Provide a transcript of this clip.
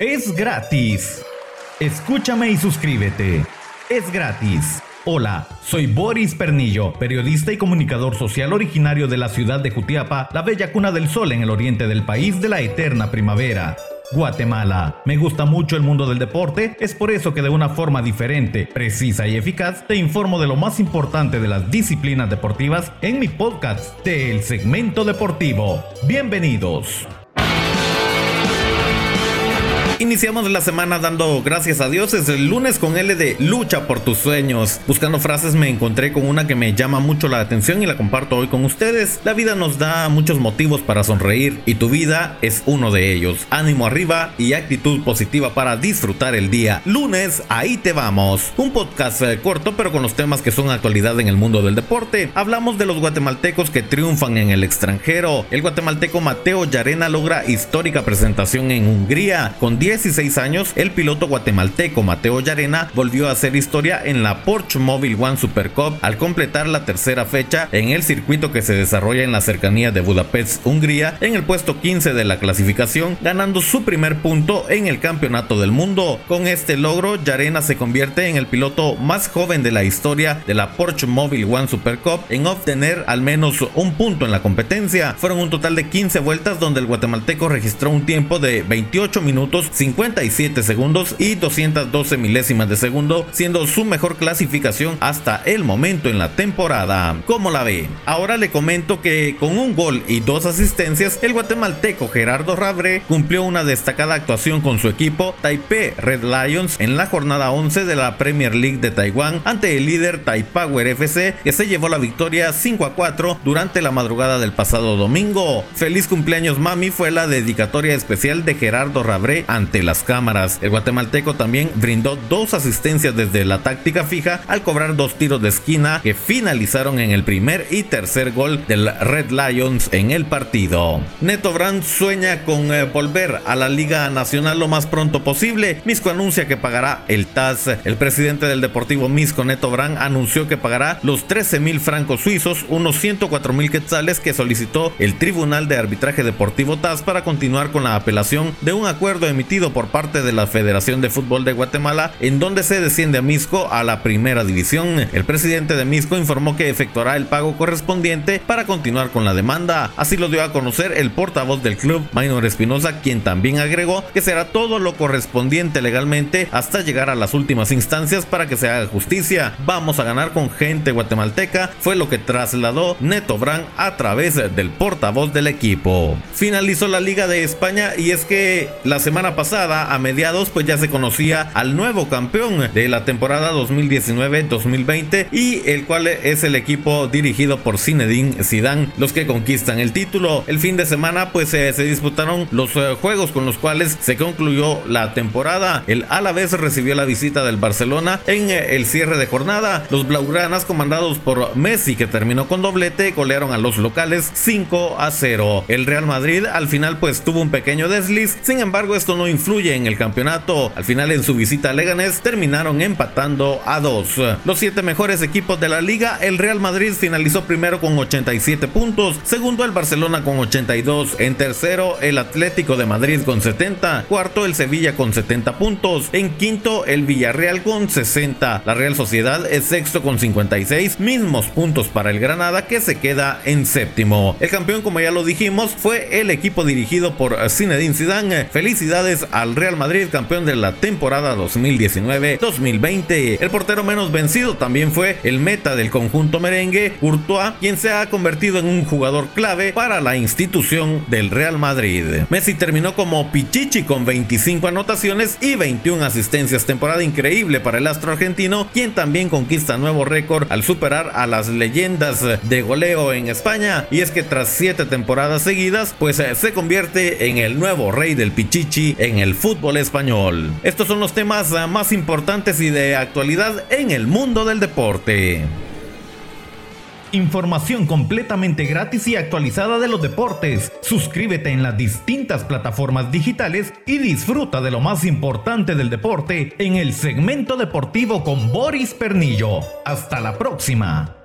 Es gratis. Escúchame y suscríbete. Es gratis. Hola, soy Boris Pernillo, periodista y comunicador social originario de la ciudad de Jutiapa, la bella cuna del sol en el oriente del país de la eterna primavera. Guatemala. Me gusta mucho el mundo del deporte, es por eso que de una forma diferente, precisa y eficaz te informo de lo más importante de las disciplinas deportivas en mi podcast del segmento deportivo. Bienvenidos. Iniciamos la semana dando gracias a Dios. Es el lunes con L de Lucha por tus sueños. Buscando frases me encontré con una que me llama mucho la atención y la comparto hoy con ustedes. La vida nos da muchos motivos para sonreír y tu vida es uno de ellos. Ánimo arriba y actitud positiva para disfrutar el día. Lunes, ahí te vamos. Un podcast eh, corto pero con los temas que son actualidad en el mundo del deporte. Hablamos de los guatemaltecos que triunfan en el extranjero. El guatemalteco Mateo Yarena logra histórica presentación en Hungría con 16 años, el piloto guatemalteco Mateo Yarena volvió a hacer historia en la Porsche Mobile One Super Cup al completar la tercera fecha en el circuito que se desarrolla en la cercanía de Budapest, Hungría, en el puesto 15 de la clasificación, ganando su primer punto en el Campeonato del Mundo. Con este logro, Yarena se convierte en el piloto más joven de la historia de la Porsche Mobile One Super Cup en obtener al menos un punto en la competencia. Fueron un total de 15 vueltas donde el guatemalteco registró un tiempo de 28 minutos 57 segundos y 212 milésimas de segundo, siendo su mejor clasificación hasta el momento en la temporada. ¿Cómo la ve? Ahora le comento que con un gol y dos asistencias, el guatemalteco Gerardo Rabre cumplió una destacada actuación con su equipo Taipei Red Lions en la jornada 11 de la Premier League de Taiwán ante el líder Taipower FC que se llevó la victoria 5 a 4 durante la madrugada del pasado domingo. Feliz cumpleaños mami fue la dedicatoria especial de Gerardo Rabre ante las cámaras. El guatemalteco también brindó dos asistencias desde la táctica fija al cobrar dos tiros de esquina que finalizaron en el primer y tercer gol del Red Lions en el partido. Neto Brand sueña con eh, volver a la Liga Nacional lo más pronto posible. Misco anuncia que pagará el TAS. El presidente del Deportivo Misco, Neto Brand, anunció que pagará los 13 mil francos suizos, unos 104 mil quetzales que solicitó el Tribunal de Arbitraje Deportivo TAS para continuar con la apelación de un acuerdo emitido por parte de la Federación de Fútbol de Guatemala, en donde se desciende a Misco a la primera división. El presidente de Misco informó que efectuará el pago correspondiente para continuar con la demanda. Así lo dio a conocer el portavoz del club, Maynor Espinosa, quien también agregó que será todo lo correspondiente legalmente hasta llegar a las últimas instancias para que se haga justicia. Vamos a ganar con gente guatemalteca, fue lo que trasladó Neto Brand a través del portavoz del equipo. Finalizó la Liga de España y es que la semana pasada a mediados, pues ya se conocía al nuevo campeón de la temporada 2019-2020 y el cual es el equipo dirigido por Zinedine Zidane, los que conquistan el título. El fin de semana, pues eh, se disputaron los eh, juegos con los cuales se concluyó la temporada. El Alavés recibió la visita del Barcelona en eh, el cierre de jornada. Los Blaugranas, comandados por Messi, que terminó con doblete, golearon a los locales 5 a 0. El Real Madrid al final pues tuvo un pequeño desliz, sin embargo esto no influye en el campeonato. Al final en su visita a Leganés terminaron empatando a dos. Los siete mejores equipos de la liga, el Real Madrid finalizó primero con 87 puntos, segundo el Barcelona con 82, en tercero el Atlético de Madrid con 70, cuarto el Sevilla con 70 puntos, en quinto el Villarreal con 60, la Real Sociedad es sexto con 56, mismos puntos para el Granada que se queda en séptimo. El campeón como ya lo dijimos fue el equipo dirigido por Zinedine Zidane. Felicidades al Real Madrid, campeón de la temporada 2019-2020. El portero menos vencido también fue el meta del conjunto merengue, Courtois, quien se ha convertido en un jugador clave para la institución del Real Madrid. Messi terminó como Pichichi con 25 anotaciones y 21 asistencias, temporada increíble para el astro argentino, quien también conquista nuevo récord al superar a las leyendas de goleo en España. Y es que tras 7 temporadas seguidas, pues se convierte en el nuevo rey del Pichichi en el el fútbol español. Estos son los temas ah, más importantes y de actualidad en el mundo del deporte. Información completamente gratis y actualizada de los deportes. Suscríbete en las distintas plataformas digitales y disfruta de lo más importante del deporte en el segmento deportivo con Boris Pernillo. Hasta la próxima.